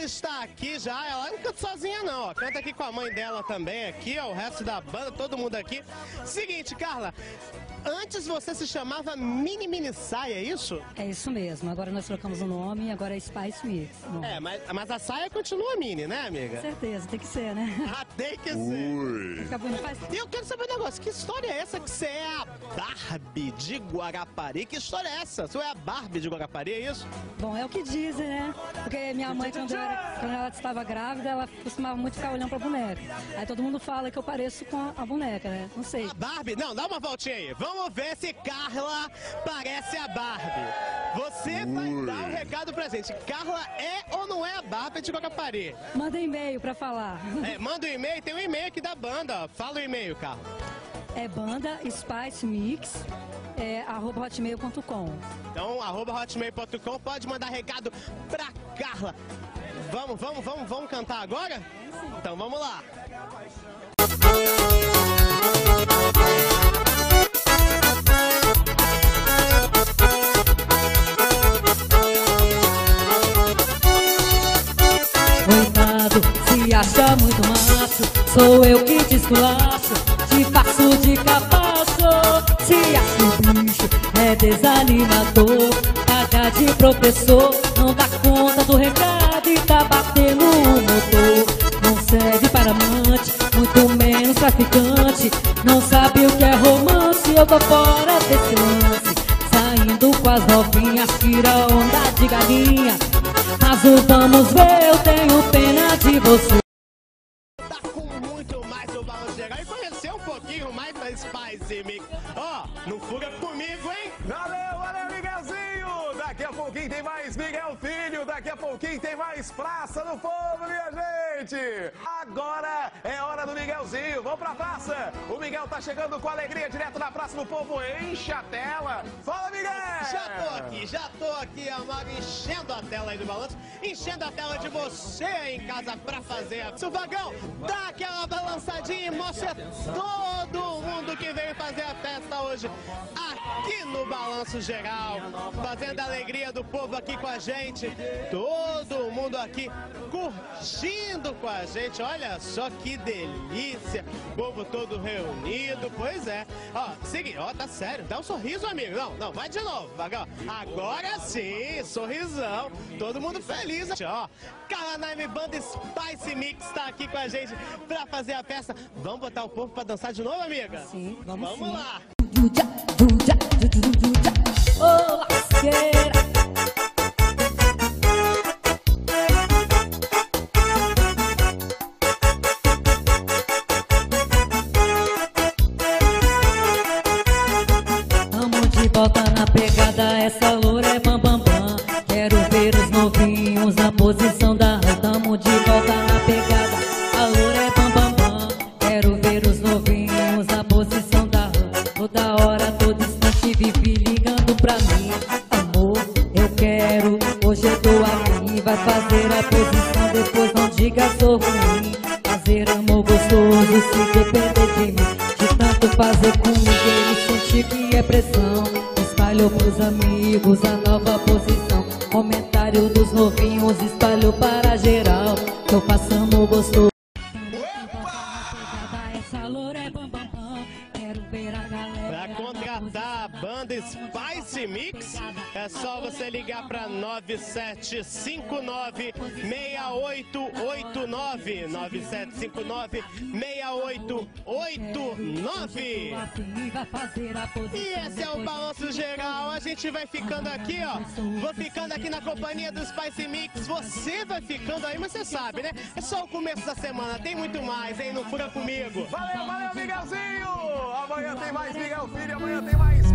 Carla está aqui já, ela não canta sozinha não, ó. Canta aqui com a mãe dela também aqui, ó, o resto da banda, todo mundo aqui. Seguinte, Carla, Antes você se chamava Mini Mini Saia, é isso? É isso mesmo. Agora nós trocamos o nome, agora é Spice Mix. É, mas, mas a saia continua mini, né, amiga? Com certeza, tem que ser, né? Ah, tem que ser. Fica bonito. Faz... E eu quero saber um negócio, que história é essa que você é a Barbie de Guarapari? Que história é essa? Você é a Barbie de Guarapari, é isso? Bom, é o que dizem, né? Porque minha mãe, quando, era, quando ela estava grávida, ela costumava muito ficar olhando pra boneca. Aí todo mundo fala que eu pareço com a boneca, né? Não sei. A Barbie? Não, dá uma voltinha aí. Vamos ver se Carla parece a Barbie. Você vai dar o recado pra gente. Carla é ou não é a Barbie de Guarapari? Manda e-mail pra falar. É, manda um e-mail, tem um e-mail aqui da banda. Fala o e-mail, Carla. É banda Spice Mix, é, arroba hotmail.com. Então, arroba hotmail.com, pode mandar recado pra Carla. Vamos, vamos, vamos, vamos cantar agora? Então vamos lá. Acha muito macho. Sou eu que te esculacho Te faço de capacho. Se acha um bicho, é desanimador. Paga de professor Não dá conta do recado E tá batendo o motor. Não serve para amante Muito menos traficante Não sabe o que é romance Eu tô fora desse lance. Saindo com as novinhas Tira onda de galinha. Mas vamos ver, eu tenho pena de você. Tem mais Praça do Povo, minha gente! Agora é hora do Miguelzinho, vamos pra praça! O Miguel tá chegando com alegria direto na Praça do Povo, enche a tela! Fala, Miguel! Já tô aqui, já tô aqui, amado, enchendo a tela aí do balanço, enchendo a tela de você aí em casa pra fazer. Subagão, dá aquela balançadinha e mostra todo mundo que veio fazer a festa hoje aqui no Balanço Geral, fazendo a alegria do povo aqui com a gente. Todo mundo aqui curtindo com a gente. Olha só que delícia. Povo todo reunido. Pois é. Ó, seguinte, ó, tá sério. Dá um sorriso, amigo. Não, não, vai de novo, vagão. Agora sim, sorrisão. Todo mundo feliz. Ó, Caranaime Banda Spice Mix tá aqui com a gente pra fazer a festa. Vamos botar o povo pra dançar de novo, amiga? Sim, vamos Vamos sim. lá. Ô lasqueira de volta na pegada, essa loura é bam bam bam. Quero ver os novinhos na posição da. Tamo de volta na pegada, ruim. Fazer amor gostoso se depender de mim. De tanto fazer comigo, ele sente que é pressão. Espalhou pros amigos a nova posição. Comentário dos novinhos espalhou para geral. Tô passando gostoso. Só você ligar para 9759 6889 9759 6889 Vai fazer a posição. E esse é o balanço geral. A gente vai ficando aqui, ó. Vou ficando aqui na companhia do Spice Mix. Você vai ficando aí, mas você sabe, né? É só o começo da semana. Tem muito mais, hein? Não fura comigo. Valeu, valeu, Miguelzinho! Amanhã tem mais Miguel Filho, amanhã tem mais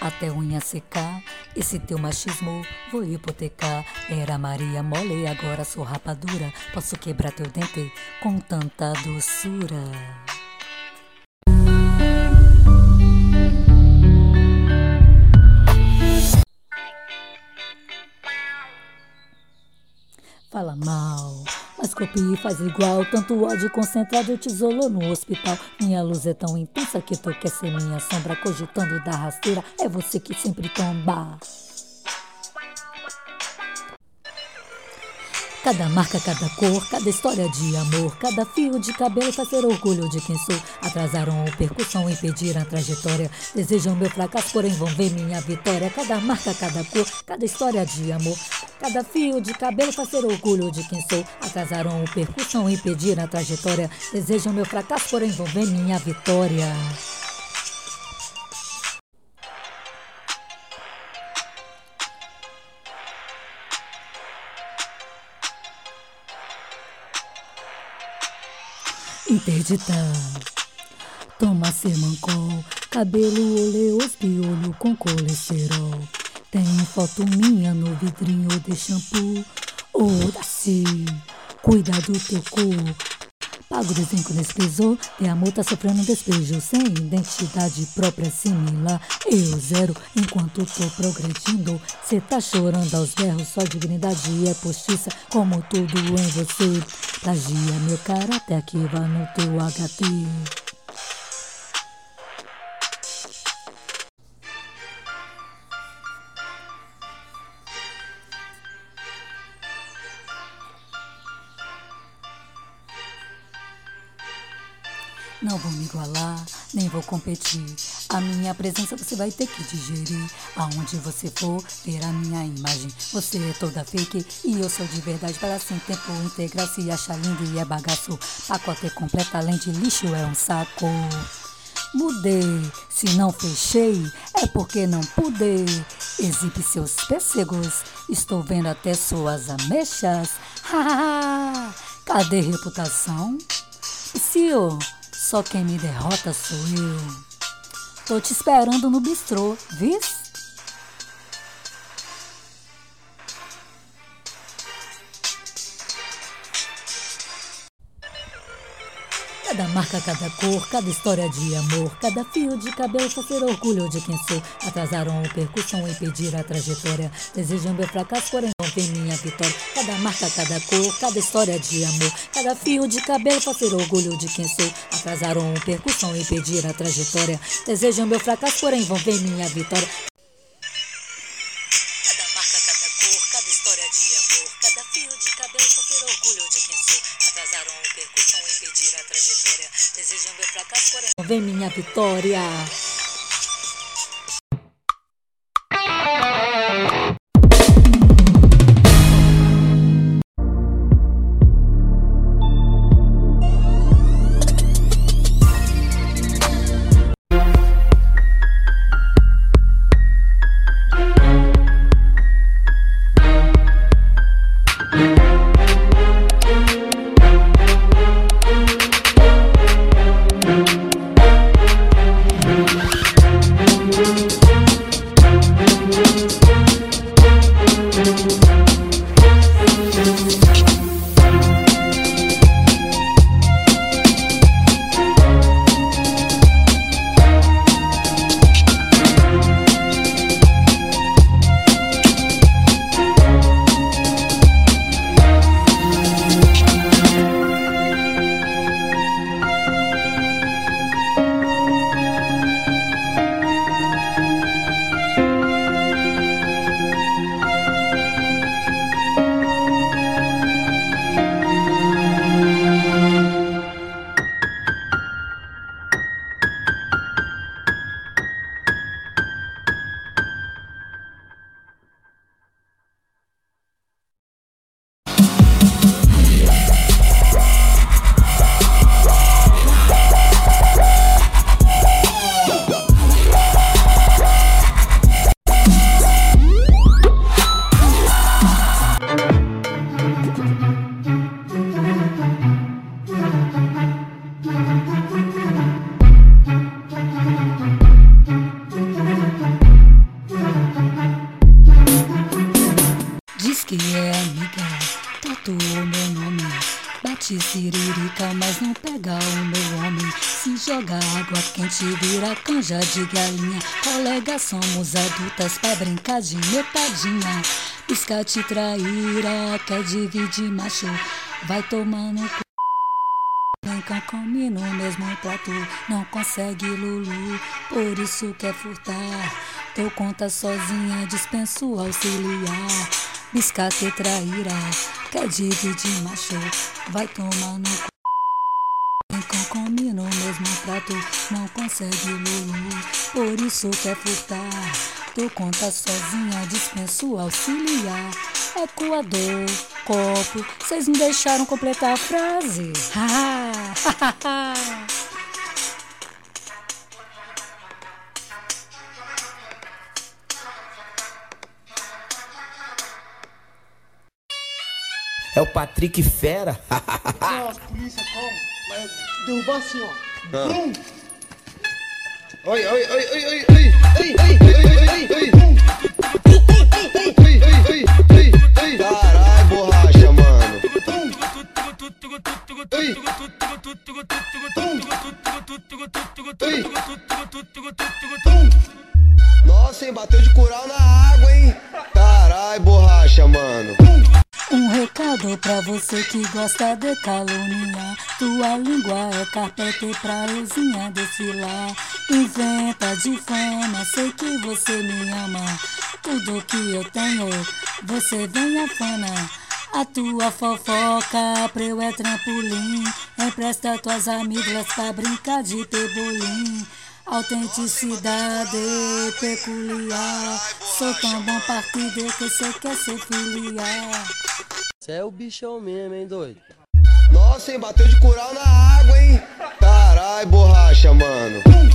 Até unha secar. Esse teu machismo vou hipotecar. Era Maria mole, agora sou rapadura. Posso quebrar teu dente com tanta doçura. Fala mal, Copia e faz igual. Tanto ódio concentrado te isolou no hospital. Minha luz é tão intensa que tu quer ser minha sombra. Cogitando da rasteira, é você que sempre tomba. Cada marca, cada cor, cada história de amor, cada fio de cabelo faz ser orgulho de quem sou. Atrasaram a percussão, impediram a trajetória. Desejam meu fracasso, porém vão ver minha vitória. Cada marca, cada cor, cada história de amor, cada fio de cabelo faz ser orgulho de quem sou. Atrasaram a percussão, impediram a trajetória. Desejam meu fracasso, porém vão ver minha vitória. Interditar. Toma semancol, cabelo oleoso, piolho com colesterol. Tem foto minha no vidrinho de shampoo. Ô, Daci, cuida do teu cu. Pago desenco nesse pisou, tem amor tá sofrendo despejo Sem identidade própria similar. Eu zero, enquanto tô progredindo. Cê tá chorando aos berros, sua dignidade é postiça Como tudo em você. Plagia meu caráter, aqui vai no teu HT competir. A minha presença você vai ter que digerir. Aonde você for, ver a minha imagem. Você é toda fake e eu sou de verdade. Para sem tempo integral, se acha lindo e é bagaço. Pacote completo, além de lixo, é um saco. Mudei, se não fechei, é porque não pude. Exibe seus pêssegos, estou vendo até suas ameixas. Cadê reputação? Psiu, só quem me derrota sou eu. Tô te esperando no bistrô, vis? Marca, cada cor, cada história de amor, cada fio de cabelo pra ser orgulho de quem sou. Atrasaram a percussão, impediram a trajetória. Desejam meu fracasso, porém não vem minha vitória. Cada marca, cada cor, cada história de amor, cada fio de cabelo pra ser orgulho de quem sou. Atrasaram a percussão, impediram a trajetória. Desejam meu fracasso, porém vão ver minha vitória. Ver minha vitória. Quente, vira canja de galinha. Colega, somos adultas pra brincar de metadinha. Pisca te traíra, quer dividir macho. vai tomando c... Nunca come no mesmo prato, não consegue Lulu, por isso quer furtar. Teu conta sozinha, dispenso auxiliar. Biscate traíra, quer dividir macho, vai tomar no c... Nunca come no mesmo prato, não consegue Lulu, por isso quer furtar. Teu conta sozinha, dispenso auxiliar. Ecoador, copo, vocês me deixaram completar a frase. É o Patrick Fera. Nossa, polícia, calma. Vai derrubar assim, ó. Bum! Oi, oi, oi, oi, oi, oi, oi, oi, oi, oi, oi, oi. Carai, borracha, mano. Oi. Oi. Nossa, hein, bateu de cural na água, hein? Carai, borracha, mano. Um recado pra você que gosta de caluniar. Tua língua é carpete pra euzinha desfilar. Inventa de fama, sei que você me ama. Tudo que eu tenho, você vem afana. A tua fofoca pra eu é trampolim. Empresta tuas amigas pra brincar de pebolim. Autenticidade peculiar. Sou tão bom partido que cê quer ser filiar. Cê é o bichão mesmo, hein, doido? Nossa, hein, bateu de cural na água, hein? Carai, borracha, mano. Oi.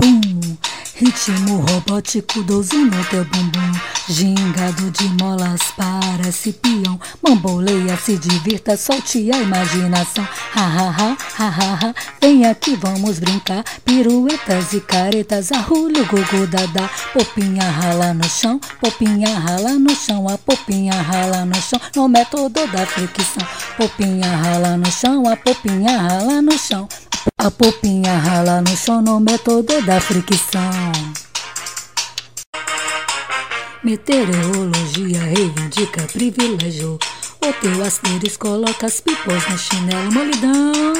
Bum Ritmo robótico, 12 no teu bumbum. Gingado de molas, parece peão. Bamboleia, se divirta, solte a imaginação. Ha ha ha, ha ha ha. Vem aqui, vamos brincar. Piruetas e caretas, arrulho, gugu, dadá Popinha rala no chão, popinha rala no chão. A popinha rala no chão, no método da fricção. Popinha rala no chão, a popinha rala no chão a popinha rala no chão no método da fricção. Meteorologia reivindica privilégio. O teu asterisco coloca as pipos no chinelo molidão.